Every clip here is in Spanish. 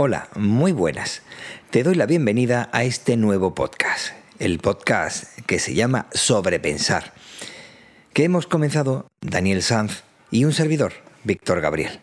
Hola, muy buenas. Te doy la bienvenida a este nuevo podcast, el podcast que se llama Sobrepensar, que hemos comenzado Daniel Sanz y un servidor, Víctor Gabriel.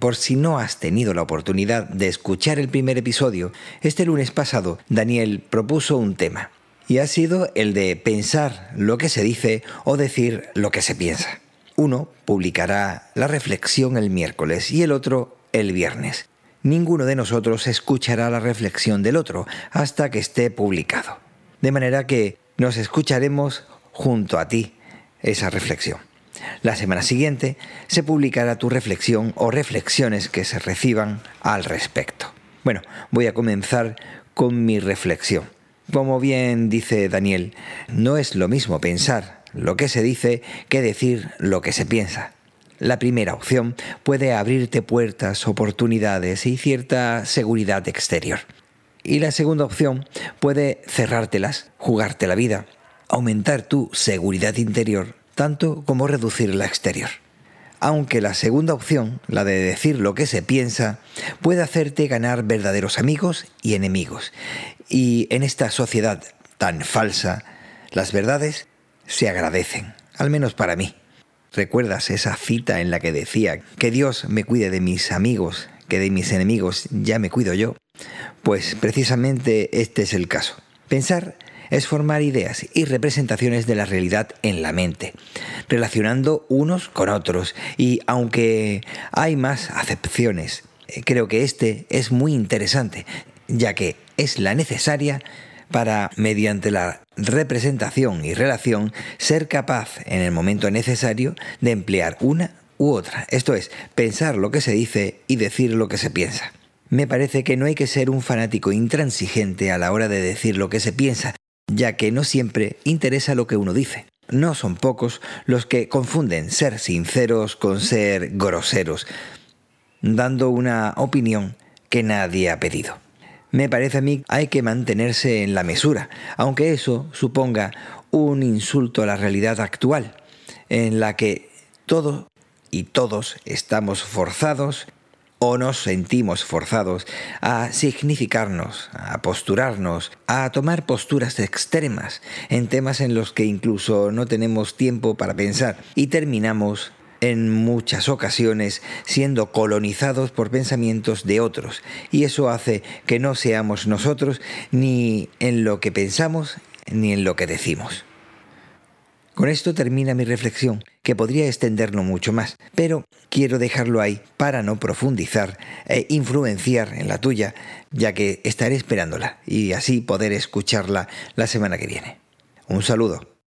Por si no has tenido la oportunidad de escuchar el primer episodio, este lunes pasado Daniel propuso un tema, y ha sido el de pensar lo que se dice o decir lo que se piensa. Uno publicará la reflexión el miércoles y el otro el viernes ninguno de nosotros escuchará la reflexión del otro hasta que esté publicado. De manera que nos escucharemos junto a ti esa reflexión. La semana siguiente se publicará tu reflexión o reflexiones que se reciban al respecto. Bueno, voy a comenzar con mi reflexión. Como bien dice Daniel, no es lo mismo pensar lo que se dice que decir lo que se piensa. La primera opción puede abrirte puertas, oportunidades y cierta seguridad exterior. Y la segunda opción puede cerrártelas, jugarte la vida, aumentar tu seguridad interior, tanto como reducir la exterior. Aunque la segunda opción, la de decir lo que se piensa, puede hacerte ganar verdaderos amigos y enemigos. Y en esta sociedad tan falsa, las verdades se agradecen, al menos para mí. ¿Recuerdas esa cita en la que decía que Dios me cuide de mis amigos, que de mis enemigos ya me cuido yo? Pues precisamente este es el caso. Pensar es formar ideas y representaciones de la realidad en la mente, relacionando unos con otros. Y aunque hay más acepciones, eh, creo que este es muy interesante, ya que es la necesaria para, mediante la representación y relación, ser capaz en el momento necesario de emplear una u otra, esto es, pensar lo que se dice y decir lo que se piensa. Me parece que no hay que ser un fanático intransigente a la hora de decir lo que se piensa, ya que no siempre interesa lo que uno dice. No son pocos los que confunden ser sinceros con ser groseros, dando una opinión que nadie ha pedido. Me parece a mí hay que mantenerse en la mesura, aunque eso suponga un insulto a la realidad actual, en la que todo y todos estamos forzados o nos sentimos forzados a significarnos, a posturarnos, a tomar posturas extremas en temas en los que incluso no tenemos tiempo para pensar y terminamos en muchas ocasiones siendo colonizados por pensamientos de otros y eso hace que no seamos nosotros ni en lo que pensamos ni en lo que decimos. Con esto termina mi reflexión, que podría extenderlo mucho más, pero quiero dejarlo ahí para no profundizar e influenciar en la tuya, ya que estaré esperándola y así poder escucharla la semana que viene. Un saludo.